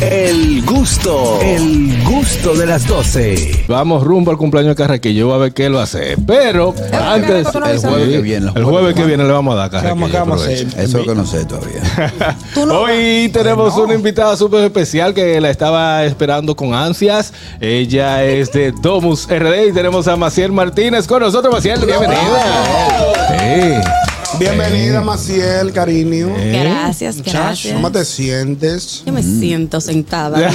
El gusto, el gusto de las 12. Vamos rumbo al cumpleaños de Carraquillo, va a ver qué lo hace. Pero antes, El jueves que viene. el jueves que viene le vamos a dar Carraquillo. Eso es lo que no sé todavía. Hoy tenemos una invitada súper especial que la estaba esperando con ansias. Ella es de Domus RD y tenemos a Maciel Martínez con nosotros. Maciel, bienvenida. Sí. Bienvenida, Maciel, cariño. Gracias, gracias. ¿Cómo te sientes? Yo me siento sentada.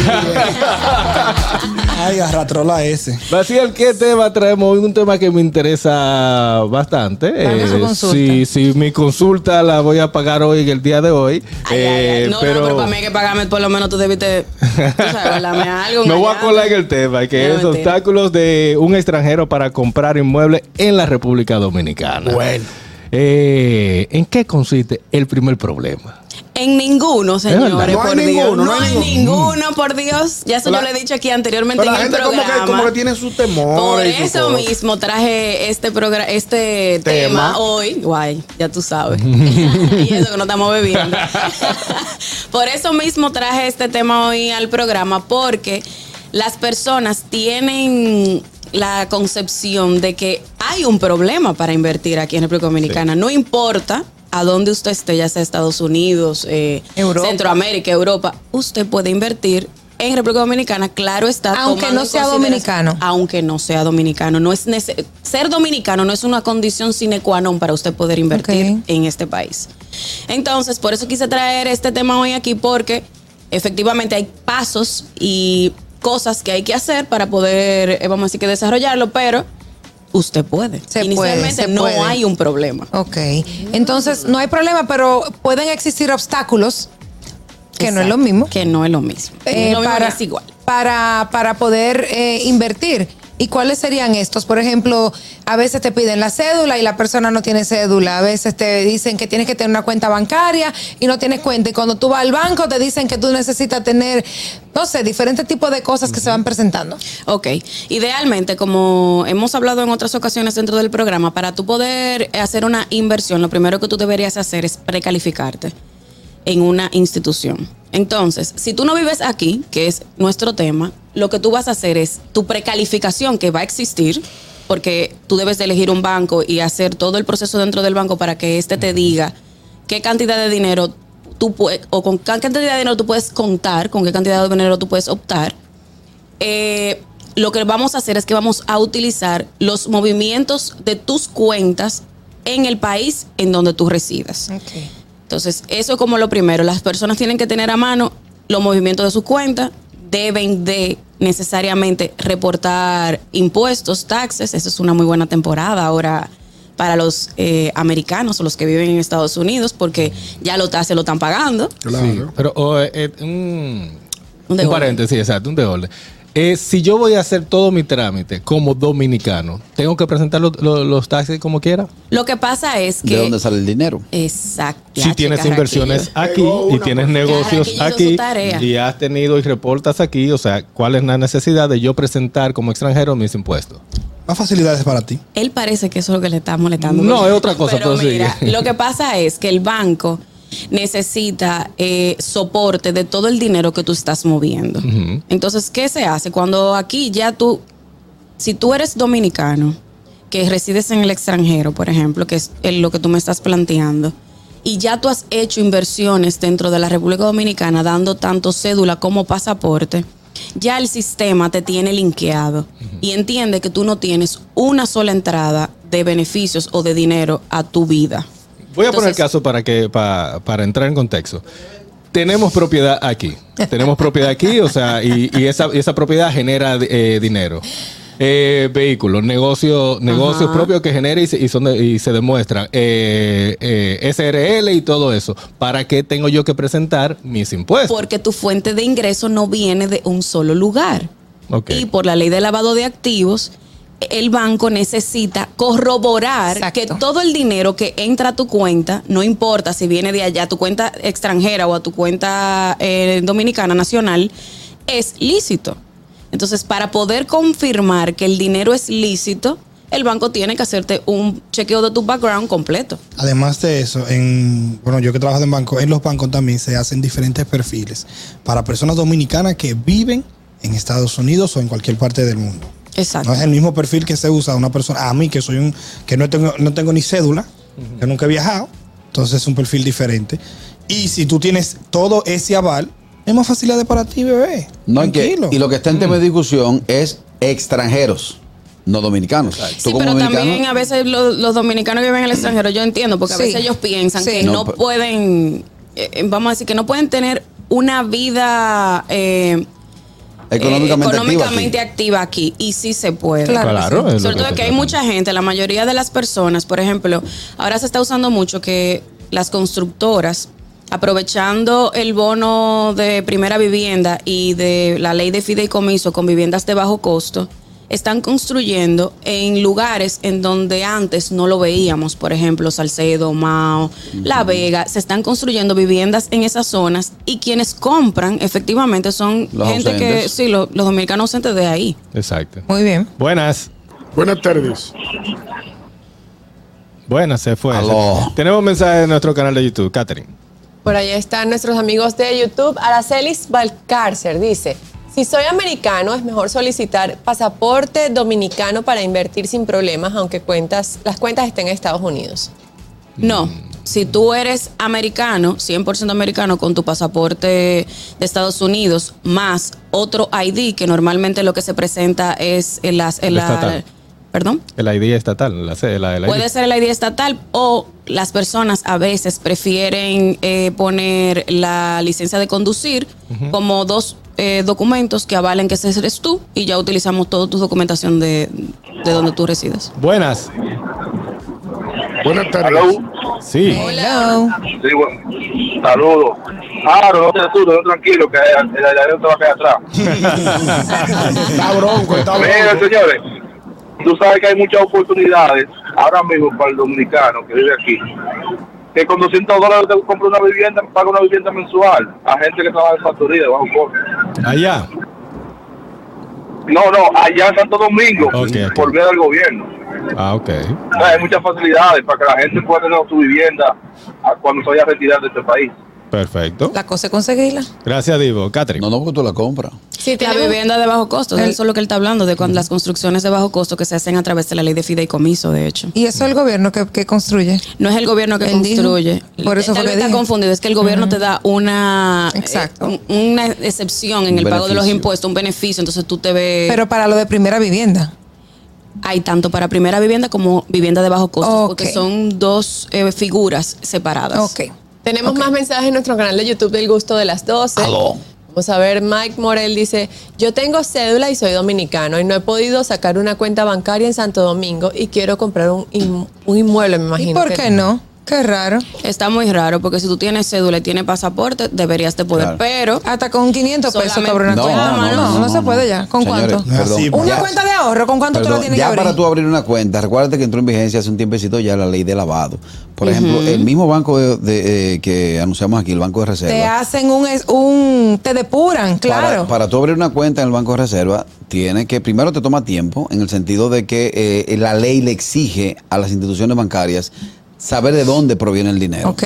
Ay, arratrola ese. Maciel, ¿qué tema traemos? hoy? Un tema que me interesa bastante. Su Eh, sí, mi consulta la voy a pagar hoy, en el día de hoy. Ay, Eh, ay. No, pero no, pero para mí hay que pagarme, por lo menos tú debiste, tú sabes, algo. me un voy a colar en el tema, que No, es mentira. obstáculos de un extranjero para comprar inmuebles en la República Dominicana. Bueno. Eh, ¿En qué consiste el primer problema? En ninguno, señores. No hay por Dios. ninguno, No, hay ninguno, por Dios. Ya eso La- yo le he dicho aquí anteriormente Pero la en el gente como programa. que, como que tiene sus temores. Por eso mismo traje este programa, este Tema. tema. hoy. Guay, ya tú sabes. y eso que no estamos bebiendo. Por eso mismo traje este tema hoy al programa, porque las personas tienen la concepción de que hay un problema para invertir aquí en República Dominicana. No importa a dónde usted esté, ya sea Estados Unidos, eh, Europa. Centroamérica, Europa, usted puede invertir en República Dominicana, claro está. Aunque no sea dominicano. Aunque no sea dominicano. No es ser dominicano no es una condición sine qua non para usted poder invertir en este país. Entonces, por eso quise traer este tema hoy aquí, porque efectivamente hay pasos y cosas que hay que hacer para poder, eh, vamos a decir que desarrollarlo, pero usted puede. Se Inicialmente puede, se no puede. hay un problema. Ok. Entonces, no hay problema, pero pueden existir obstáculos, que no es lo mismo, Que no es lo mismo. eh, No para, es igual. para, para poder eh, invertir. ¿Y cuáles serían estos? Por ejemplo, a veces te piden la cédula y la persona no tiene cédula. A veces te dicen que tienes que tener una cuenta bancaria y no tienes cuenta. Y cuando tú vas al banco te dicen que tú necesitas tener, no sé, diferentes tipos de cosas que se van presentando. Ok, idealmente, como hemos hablado en otras ocasiones dentro del programa, para tú poder hacer una inversión, lo primero que tú deberías hacer es precalificarte en una institución. Entonces, si tú no vives aquí, que es nuestro tema, lo que tú vas a hacer es tu precalificación que va a existir, porque tú debes de elegir un banco y hacer todo el proceso dentro del banco para que éste te diga qué cantidad de dinero tú puedes, o con qué cantidad de dinero tú puedes contar, con qué cantidad de dinero tú puedes optar eh, lo que vamos a hacer es que vamos a utilizar los movimientos de tus cuentas en el país en donde tú residas. Entonces, eso es como lo primero. Las personas tienen que tener a mano los movimientos de su cuenta, deben de necesariamente reportar impuestos, taxes. Esa es una muy buena temporada ahora para los eh, americanos o los que viven en Estados Unidos, porque ya los taxes lo están pagando. Claro. Pero oh, eh, eh, un, paréntesis, exacto, un de orden. Eh, si yo voy a hacer todo mi trámite como dominicano, ¿tengo que presentar lo- lo- los taxes como quiera? Lo que pasa es que... ¿De dónde sale el dinero? Exacto. si tienes inversiones aquí y tienes negocios aquí su tarea. y has tenido y reportas aquí, o sea, ¿cuál es la necesidad de yo presentar como extranjero mis impuestos? Más facilidades para ti. Él parece que eso es lo que le está molestando. No, es otra cosa, pero mira, sigue. lo que pasa es que el banco necesita eh, soporte de todo el dinero que tú estás moviendo. Entonces, ¿qué se hace? Cuando aquí ya tú, si tú eres dominicano, que resides en el extranjero, por ejemplo, que es el- lo que tú me estás planteando, y ya tú has hecho inversiones dentro de la República Dominicana, dando tanto cédula como pasaporte, ya el sistema te tiene linkeado y entiende que tú no tienes una sola entrada de beneficios o de dinero a tu vida. Voy a poner Entonces- caso para que pa- para entrar en contexto. Tenemos propiedad aquí. Tenemos propiedad aquí, o sea, y, y esa, esa propiedad genera eh, dinero. Eh, vehículos, negocios negocios propios que genera y se, y son de- y se demuestran. Eh, eh, SRL y todo eso. ¿Para qué tengo yo que presentar mis impuestos? Porque tu fuente de ingreso no viene de un solo lugar. Y por la ley de lavado de activos, el banco necesita corroborar Exacto. que todo el dinero que entra a tu cuenta, no importa si viene de allá, a tu cuenta extranjera o a tu cuenta eh, dominicana nacional, es lícito. Entonces, para poder confirmar que el dinero es lícito, el banco tiene que hacerte un chequeo de tu background completo. Además de eso, en bueno, yo que trabajo en bancos, en los bancos también se hacen diferentes perfiles para personas dominicanas que viven en Estados Unidos o en cualquier parte del mundo. Exacto. No es el mismo perfil que se usa a una persona, a mí que soy un, que no tengo, no tengo ni cédula, que nunca he viajado, entonces es un perfil diferente. Y si tú tienes todo ese aval, es más facilidad para ti, bebé. No hay que, Tranquilo. y lo que está en tema de discusión es extranjeros, no dominicanos. Tú Sí, como pero dominicano, también a veces los, los dominicanos que viven en el extranjero, yo entiendo, porque a veces ellos piensan Sí. que No, pueden, eh, eh, vamos a decir, que no pueden tener una vida eh, económicamente, eh, activa económicamente aquí. activa aquí. Y sí se puede. Claro. Sobre todo se que hay mucha gente, la mayoría de las personas, por ejemplo, ahora se está usando mucho que las constructoras, aprovechando el bono de primera vivienda y de la ley de fideicomiso con viviendas de bajo costo, están construyendo en lugares en donde antes no lo veíamos, por ejemplo, Salcedo, Mao, La Vega, se están construyendo viviendas en esas zonas y quienes compran efectivamente son Los gente que, sí, lo- los dominicanos ausentes de ahí. Exacto. Muy bien. Buenas. Buenas tardes. Buenas, se fue. Aló. Tenemos un mensaje en nuestro canal de YouTube, Catherine. Por ahí están nuestros amigos de YouTube. Aracelis Valcárcer dice, si soy americano es mejor solicitar pasaporte dominicano para invertir sin problemas, aunque cuentas, las cuentas estén en Estados Unidos. No. Si tú eres americano, 100% americano, con tu pasaporte de Estados Unidos, más otro ID, que normalmente lo que se presenta es el, las- estatal. ¿Perdón? El ID estatal, la, la, el ID. Puede ser el ID estatal o las personas a veces prefieren eh, poner la licencia de conducir como dos eh, documentos que avalen que ese eres tú y ya utilizamos toda tu documentación de, de donde tú resides. Buenas. Buenas tardes. Hello. Sí. Hello. Sí, bueno. Saludos. Claro, no te asustes, no tranquilo, que el avión te va a quedar atrás. Está bronco, está Mira, bronco. señores, tú sabes que hay muchas oportunidades ahora mismo para el dominicano que vive aquí. Que con 200 dólares te compra una vivienda, paga una vivienda mensual a gente que trabaja en factoría de bajo costo. Allá. No, no, allá en Santo Domingo, Ok, ok. por vía del gobierno. Ah, ok. O sea, hay muchas facilidades para que la gente pueda tener su vivienda cuando se vaya a retirar de este país. Perfecto. La cosa es conseguirla. Gracias, Divo. Catherine. No, no, porque tú la compras. Sí, La vivienda de bajo costo, El- eso es lo que él está hablando, de cuando las construcciones de bajo costo que se hacen a través de la ley de fideicomiso, de hecho. Y eso es el gobierno que, que construye. No es el gobierno que Él dijo. construye. Por eso Tal fue que vez está dije. confundido. Es que el gobierno te da una, Exacto. eh, un- una excepción en Un el pago de los impuestos, un beneficio. Entonces tú te ves. Pero para lo de primera vivienda. hay tanto para primera vivienda como vivienda de bajo costo, porque son dos eh, figuras separadas. Ok. Tenemos más mensajes en nuestro canal de YouTube del gusto de las 12. Aló. Vamos a ver, Mike Morel dice, yo tengo cédula y soy dominicano y no he podido sacar una cuenta bancaria en Santo Domingo y quiero comprar un, in- un inmueble, me ¿Y imagino. por qué no? Qué raro. Está muy raro, porque si tú tienes cédula y tienes pasaporte, deberías de poder. Claro. Pero Hasta con 500 pesos cobra una No, cuenta. no, No, no, no, no, se no. puede ya. ¿Con Señores, cuánto? Perdón. Una Ya- cuenta de ahorro, ¿con cuánto tú la tienes ya que abrir? para tú abrir una cuenta, recuérdate que entró en vigencia hace un tiempecito ya la ley de lavado. Por ejemplo, el mismo banco de, de, eh, que anunciamos aquí, el Banco de Reserva. Te hacen un, un te depuran, claro. Para, para tú abrir una cuenta en el Banco de Reserva, tiene que, primero te toma tiempo, en el sentido de que eh, la ley le exige a las instituciones bancarias saber de dónde proviene el dinero. Ok.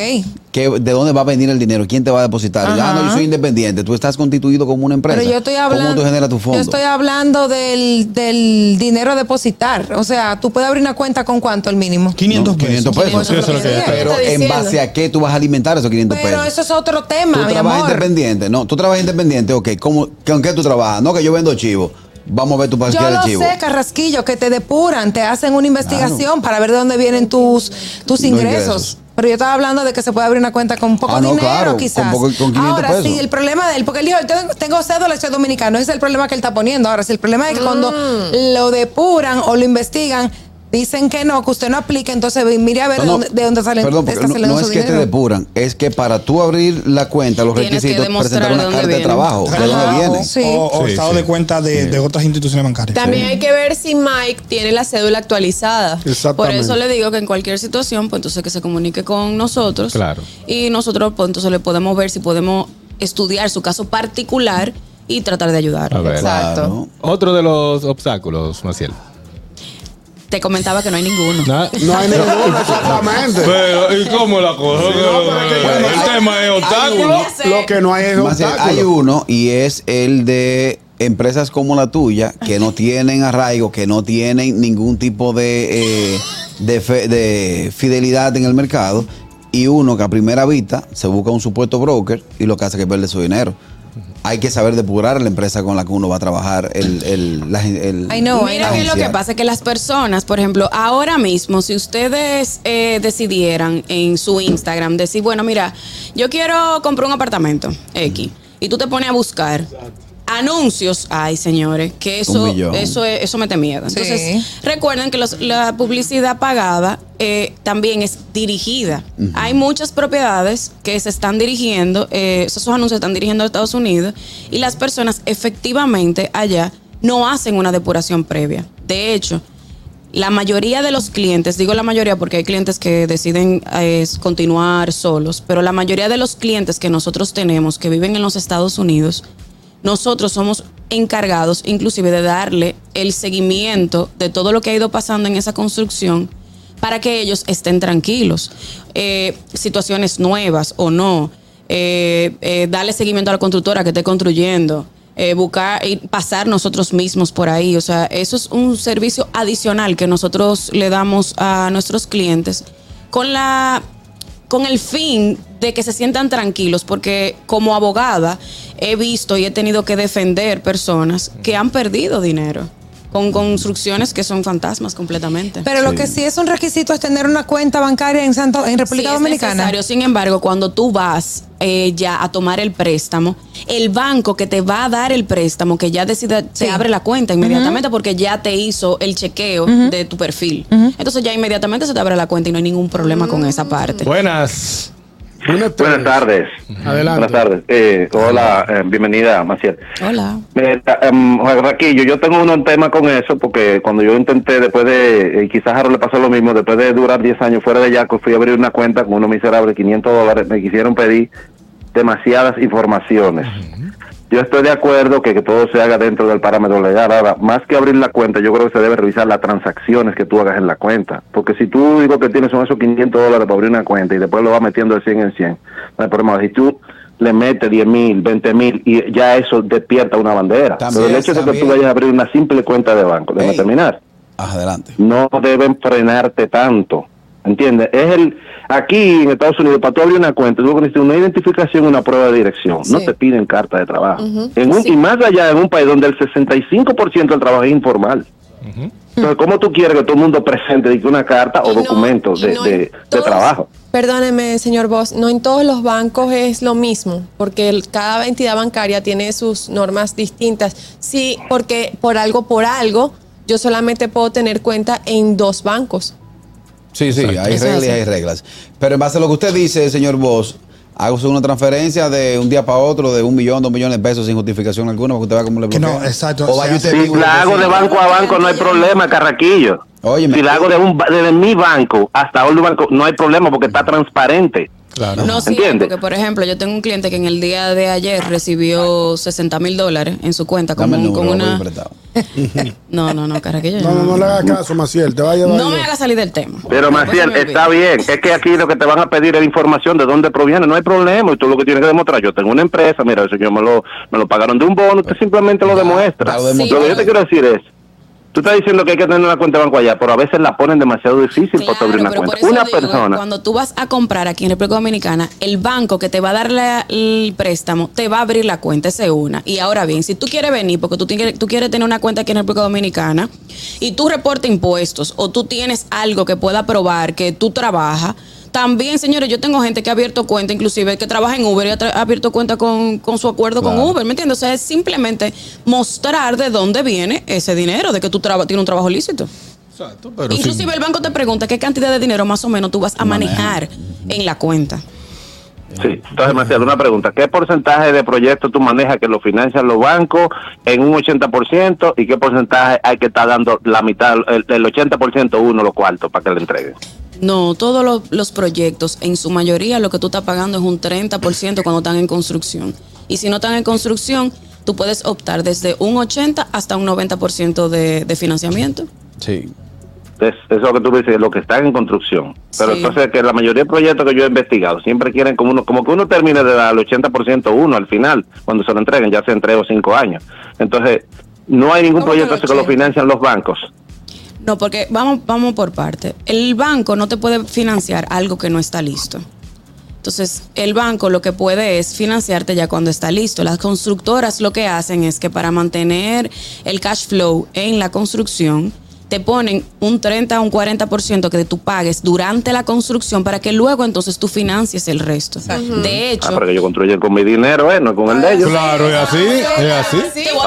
Que, de dónde va a venir el dinero, quién te va a depositar. Y, ah, no, yo Ajá. soy independiente, tú estás constituido como una empresa. Pero yo estoy hablando. ¿Cómo tú generas tu fondo? Yo estoy hablando del, del dinero a depositar. O sea, tú puedes abrir una cuenta con cuánto el mínimo. 500 No, pesos. 500 pesos. Sí, eso es lo que yo Pero en base a qué tú vas a alimentar esos 500 Pero pesos. eso es otro Tú tema, mi trabajas amor. independiente. No, tú trabajas independiente, ok. ¿Cómo, ¿Con qué tú trabajas? No, que yo vendo chivo. Vamos a ver tu Yo parqueo de lo chivo. sé, Carrasquillo, que te depuran, te hacen una investigación para ver de dónde vienen tus, tus ingresos. ingresos. Pero yo estaba hablando de que se puede abrir una cuenta con poco Ah, no, dinero, claro, con quizás. poco- con 500 Ahora, pesos. sí, el problema de él, porque él dijo, tengo, tengo cédula, soy dominicano, ese es el problema que él está poniendo. Ahora, si el problema es que cuando Mm. lo depuran o lo investigan, dicen que no, que usted no aplica, entonces mire a ver No, de, dónde, de dónde salen Perdón, está no, saliendo no es su que te dinero. depuran, es que para tú abrir la cuenta, los Tienes requisitos, presentar de una carta de trabajo, de dónde viene. Sí. O, o Sí, estado sí. de cuenta de, de otras instituciones bancarias. También hay que ver si Mike tiene la cédula actualizada. Por eso le digo que en cualquier situación, pues entonces que se comunique con nosotros. Claro. Y nosotros, pues entonces le podemos ver si podemos estudiar su caso particular y tratar de ayudar. A ver. Exacto. Claro. Otro de los obstáculos, Maciel. Te comentaba que no hay ninguno. No hay ninguno, exactamente. Pero, ¿y cómo la cosa? no, pero es que- el tema es obstáculo. Lo que no hay es bien, hay obstáculo. uno y es el de empresas como la tuya que no tienen arraigo, que no tienen ningún tipo de, eh, de, fe- de fidelidad en el mercado y uno que a primera vista se busca un supuesto broker y lo que hace es que pierde su dinero. Hay que saber depurar la empresa con la que uno va a trabajar. El, el, la- el- I know, I Mira que lo que pasa es que las personas, por ejemplo, ahora mismo, si ustedes eh, decidieran en su Instagram decir, bueno, mira, yo quiero comprar un apartamento X, y tú te pones a buscar anuncios, ay señores, que eso, eso, es- eso mete miedo. Sí. Entonces, recuerden que los- la publicidad pagada eh, también es dirigida. Hay muchas propiedades que se están dirigiendo, eh, esos anuncios se están dirigiendo a Estados Unidos y las personas efectivamente allá no hacen una depuración previa. De hecho, la mayoría de los clientes, digo la mayoría porque hay clientes que deciden eh, continuar solos, pero la mayoría de los clientes que nosotros tenemos que viven en los Estados Unidos, nosotros somos encargados inclusive de darle el seguimiento de todo lo que ha ido pasando en esa construcción para que ellos estén tranquilos. Eh, situaciones nuevas o no, eh, eh, darle seguimiento a la constructora que esté construyendo, buscar y pasar nosotros mismos por ahí. O sea, eso es un servicio adicional que nosotros le damos a nuestros clientes con la con el fin de que se sientan tranquilos, porque como abogada he visto y he tenido que defender personas que han perdido dinero con construcciones que son fantasmas completamente. Pero lo que sí es un requisito es tener una cuenta bancaria en Santo, en República Sí, es Dominicana. necesario. Sin embargo, cuando tú vas eh, ya a tomar el préstamo, el banco que te va a dar el préstamo, que ya decida, Sí. te abre la cuenta inmediatamente porque ya te hizo el chequeo de tu perfil. Entonces ya inmediatamente se te abre la cuenta y no hay ningún problema con esa parte. Buenas. Buenas Buenas tardes. Adelante. Buenas tardes. Eh, hola, eh, bienvenida, Maciel. Hola. Em, Raquillo, yo tengo un tema con eso porque cuando yo intenté, después de, eh, quizás a Harold le pasó lo mismo, después de durar 10 años fuera de Yaco, fui a abrir una cuenta con unos miserables 500 dólares, me quisieron pedir demasiadas informaciones. Yo estoy de acuerdo que, que todo se haga dentro del parámetro legal. Ahora, más que abrir la cuenta, yo creo que se debe revisar las transacciones que tú hagas en la cuenta. Porque si tú digo que tienes son esos 500 dólares para abrir una cuenta y después lo vas metiendo de 100 en 100, no hay problema. Si tú le metes 10 mil, 20 mil y ya eso despierta una bandera. También, Pero el hecho de que tú vayas a abrir una simple cuenta de banco, déjame terminar adelante. no deben frenarte tanto. ¿Entiendes? Es el aquí en Estados Unidos para tú abrir una cuenta, tú necesitas una identificación y una prueba de dirección. No te piden carta de trabajo. En un, Sí. Y más allá en un país donde el 65% del trabajo es informal. Entonces, ¿cómo tú quieres que todo el mundo presente una carta o Y no- documentos de, no de- trabajo? Perdóneme, señor Boss, no en todos los bancos es lo mismo, porque el- cada entidad bancaria tiene sus normas distintas. Sí, porque por algo, por algo, yo solamente puedo tener cuenta en dos bancos. Sí, sí, hay reglas y hay reglas. Pero en base a lo que usted dice, señor Vos, hago una transferencia de un día para otro de un millón, dos millones de pesos sin justificación alguna, porque usted vea cómo le Que no, bloquea. exacto, O vaya usted Si la hago de banco a banco, no hay problema, Carraquillo. Óyeme. si la hago de un, ba- desde mi banco hasta otro banco, no hay problema porque está transparente. Claro. No, sí, ¿Entiendes? porque por ejemplo, yo tengo un cliente que en el día de ayer recibió 60 mil dólares en su cuenta con, un- con una... No, no, no, caraquillo. No, no, no le hagas caso, Maciel. Te va a llevar. No me haga salir del tema. Pero Maciel, está bien. Es que aquí lo que te van a pedir es información de dónde proviene. No hay problema. Y tú lo que tienes que demostrar. Yo tengo una empresa. Mira, eso yo me lo, me lo pagaron de un bono. Usted simplemente lo demuestra. ya lo que yo te quiero decir es. Tú estás diciendo que hay que tener una cuenta de banco allá, pero a veces la ponen demasiado difícil Claro, abrir una cuenta. Una digo, persona. Cuando tú vas a comprar aquí en República Dominicana, el banco que te va a dar la- el préstamo te va a abrir la cuenta, esa es una. Y ahora bien, si tú quieres venir, porque tú, tienes- tú quieres tener una cuenta aquí en República Dominicana y tú reportas impuestos o tú tienes algo que pueda probar que tú trabajas, también, señores, yo tengo gente que ha abierto cuenta, inclusive que trabaja en Uber y ha, tra- ha abierto cuenta con, con su acuerdo con. Uber, ¿me entiendes? O sea, es simplemente mostrar de dónde viene ese dinero, de que tú tienes un trabajo lícito. Exacto, pero Inclusive sí. el banco te pregunta qué cantidad de dinero más o menos tú vas a manejar en la cuenta. Sí, entonces Marcelo, una pregunta. ¿Qué porcentaje de proyectos tú manejas que lo financian los bancos en un 80% y qué porcentaje hay que estar dando la mitad, el, el 80% uno los cuartos para que le entreguen? No, todos los, los proyectos, en su mayoría, lo que tú estás pagando es un 30% cuando están en construcción. Y si no están en construcción, tú puedes optar desde un 80 hasta un 90% de, de financiamiento. Sí. Es, eso que tú dices, lo que está en construcción. Pero Sí. entonces que la mayoría de proyectos que yo he investigado siempre quieren como uno, como que uno termine de dar el 80% uno al final, cuando se lo entreguen, ya sea en tres o cinco años. Entonces, no hay ningún ¿Cómo que proyecto que lo 80? financian los bancos. No, porque vamos, vamos por parte. El banco no te puede financiar algo que no está listo. Entonces, el banco lo que puede es financiarte ya cuando está listo. Las constructoras lo que hacen es que para mantener el cash flow en la construcción, te ponen un 30 o un 40% que tú pagues durante la construcción para que luego entonces tú financies el resto. De hecho, Ah, para que yo construya con mi dinero, ¿eh? No con el de ellos. Claro, es así, es así.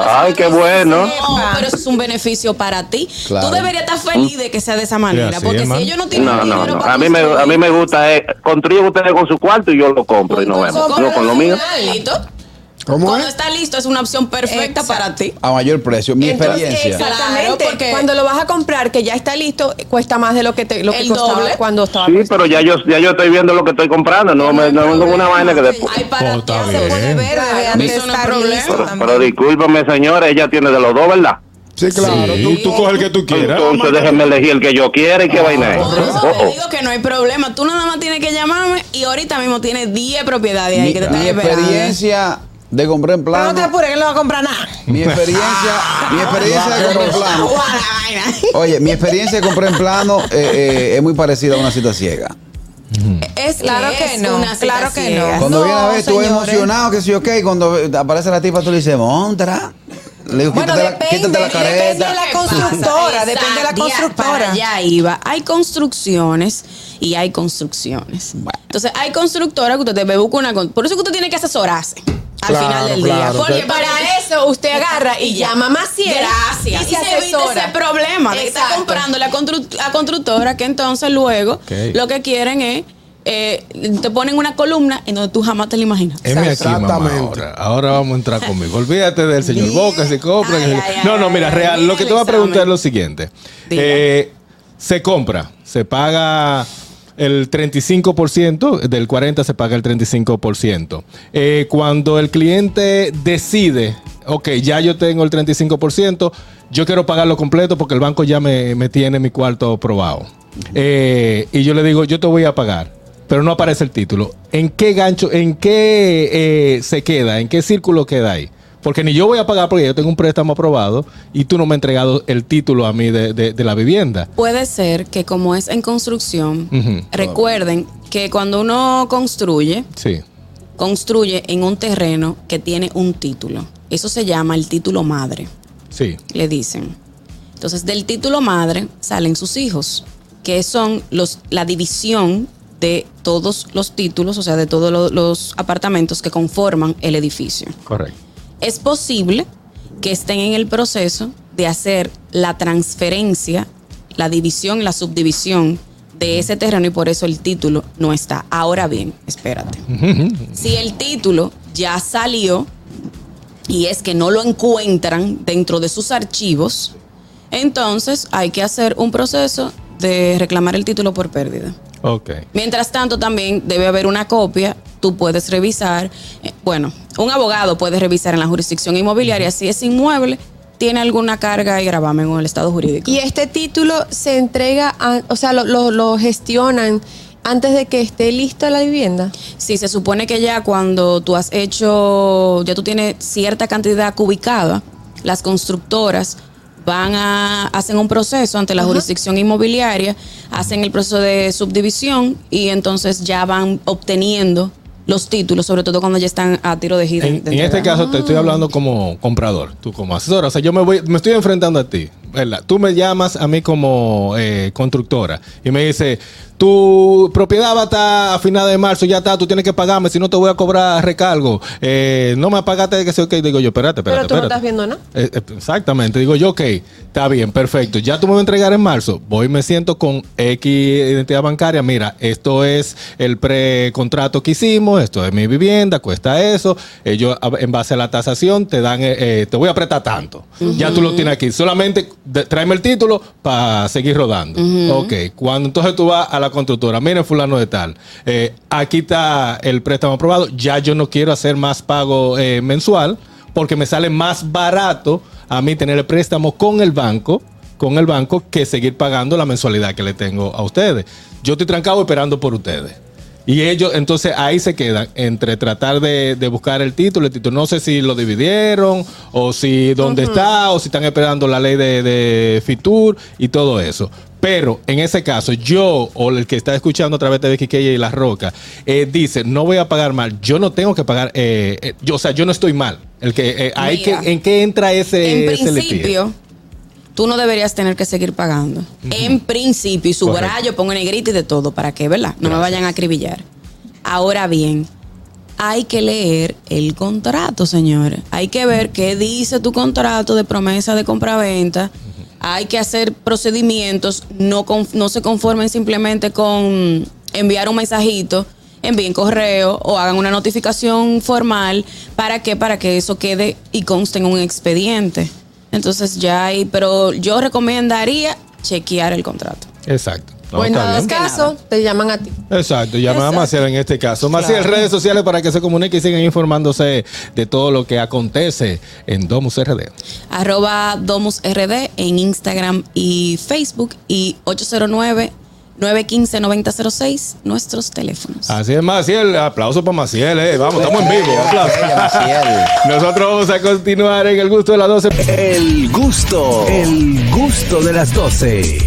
Ay, qué bueno. no, pero eso es un beneficio para ti. Claro. Tú deberías estar feliz de que sea de esa manera. así, porque hermano. si ellos no tienen No, no, dinero no. para A mí me, a mí me gusta, eh, construyen ustedes con su cuarto y yo lo compro y no vemos. No con lo mío. Listo. ¿Cómo Cuando es? está listo es una opción perfecta Exacto. para ti. A mayor precio. Mi Entonces, experiencia. Exactamente. Claro, porque- cuando lo vas a comprar, que ya está listo, cuesta más de lo que te, lo que costaba doble. cuando estaba. Sí, pero ya yo, ya yo estoy viendo lo que estoy comprando. No, me, no una vaina que después. Hay para Oh, está ti, bien. se puede ver, eso no es problema. Pero, pero discúlpame, señores, ella tiene de los dos, ¿verdad? Sí, claro. Sí, Tú- tú coges el que tú quieras. Entonces déjenme elegir el que yo quiera y qué vaina es. Por eso Oh, te oh. digo que no hay problema. Tú nada más tienes que llamarme y ahorita mismo tienes 10 propiedades ahí Mi, que te están mi esperando. experiencia de comprar en Pero no te plano. apures, que no va a comprar nada. Mi experiencia, mi experiencia de comprar en plano. Oye, mi experiencia de comprar en plano eh, eh, es muy parecida a una cita ciega. Es Claro que es no, claro que ciega. no. Cuando No, viene a ver, tú emocionado, que sí, ok. Cuando aparece la tipa, tú le dices, montra. Le digo, Bueno, quítate, la, depende, quítate la depende de la constructora, depende de la ya, constructora. Allá iba. Hay construcciones y hay construcciones. Entonces, hay constructoras que usted debe buscar una. Por eso que usted tiene que asesorarse al Claro, final del claro, día. Porque que- para eso usted agarra y llama a Maciel Gracias. y se evita ese problema de estar comprando la, constru- la constructora que entonces luego lo que quieren es. eh, te ponen una columna en donde tú jamás te la imaginas. Heme aquí, mamá, Exactamente. ahora. Ahora vamos a entrar conmigo. Olvídate del señor Boca, si compra. Ay, ay, no, no, mira, real. Lo que te voy a preguntar es lo siguiente. Eh, se compra, se paga el 35%, del 40% se paga el 35%. Eh, cuando el cliente decide, ok, ya yo tengo el 35%, yo quiero pagarlo completo porque el banco ya me, me tiene mi cuarto aprobado. Eh, y yo le digo, yo te voy a pagar, pero no aparece el título. ¿En qué gancho, en qué eh, se queda, en qué círculo queda ahí? Porque ni yo voy a pagar porque yo tengo un préstamo aprobado y tú no me has entregado el título a mí de, de- de la vivienda. Puede ser que como es en construcción, recuerden que cuando uno construye, Sí. construye en un terreno que tiene un título. Eso se llama el título madre, Sí. le dicen. Entonces, del título madre salen sus hijos, que son los, la división de todos los títulos, o sea, de todos lo- los apartamentos que conforman el edificio. Correcto. Es posible que estén en el proceso de hacer la transferencia, la división, la subdivisión de ese terreno y por eso el título no está. Ahora bien, espérate. Si el título ya salió y es que no lo encuentran dentro de sus archivos, entonces hay que hacer un proceso de reclamar el título por pérdida. Ok. Mientras tanto, también debe haber una copia. Tú puedes revisar, eh, bueno, un abogado puede revisar en la jurisdicción inmobiliaria si ese inmueble tiene alguna carga y gravamen en el estado jurídico. Y este título se entrega, a- o sea, lo, lo- lo gestionan antes de que esté lista la vivienda. Sí, se supone que ya cuando tú has hecho, ya tú tienes cierta cantidad cubicada, las constructoras van a, hacen un proceso ante la jurisdicción inmobiliaria, hacen el proceso de subdivisión y entonces ya van obteniendo los títulos, sobre todo cuando ya están a tiro de gira. En, este caso te estoy hablando como comprador, tú como asesora. O sea, yo me voy, me estoy enfrentando a ti, ¿verdad? Tú me llamas a mí como eh, constructora y me dice, tu propiedad va a estar a final de marzo, ya está, tú tienes que pagarme, si no te voy a cobrar recargo. Eh, no me pagaste que sé, ok, digo yo, espérate, espérate. Pero tú no estás viendo nada. Eh, eh, exactamente, digo yo, ok, está bien, perfecto. Ya tú me vas a entregar en marzo. Voy me siento con X identidad bancaria. Mira, esto es el precontrato que hicimos, esto es mi vivienda, cuesta eso. Ellos, en base a la tasación, te dan, eh, te voy a apretar tanto. Ya tú lo tienes aquí. Solamente de- tráeme el título para seguir rodando. Ok, cuando entonces tú vas a la constructora, miren, fulano de tal, eh, aquí está el préstamo aprobado. Ya yo no quiero hacer más pago eh, mensual porque me sale más barato a mí tener el préstamo con el banco con el banco que seguir pagando la mensualidad que le tengo a ustedes. Yo estoy trancado esperando por ustedes. Y ellos, entonces ahí se quedan entre tratar de, de buscar el título, el título. No sé si lo dividieron, o si dónde está, o si están esperando la ley de, de Fitur y todo eso. Pero en ese caso, yo o el que está escuchando a través de Bequiqueya y La Roca, eh, dice, no voy a pagar mal. Yo no tengo que pagar, eh, eh, yo, o sea, yo no estoy mal. El que, eh, hay Mira, que, ¿En qué entra ese, en ese principio, tú no deberías tener que seguir pagando. En principio, y subrayo, Correcto. pongo negrito y de todo, ¿para qué, verdad? No me vayan a acribillar. Ahora bien, hay que leer el contrato, señores. Hay que ver qué dice tu contrato de promesa de compraventa. Hay que hacer procedimientos, no, con- no se conformen simplemente con enviar un mensajito, envíen correo o hagan una notificación formal. ¿Para qué? Para que eso quede y conste en un expediente. Entonces ya hay, pero yo recomendaría chequear el contrato. Exacto. No, Bueno, en los casos, te llaman a ti. Exacto, llama a Exacto. Maciel en este caso. Maciel, redes sociales para que se comunique y sigan informándose de todo lo que acontece en Domus RD. arroba DomusRD en Instagram y Facebook y 809-915-9006, nuestros teléfonos. Así es, Maciel. Aplauso para Maciel, eh. Vamos, estamos en vivo. Aplauso. Nosotros vamos a continuar en el gusto de las 12. El gusto, el gusto de las 12.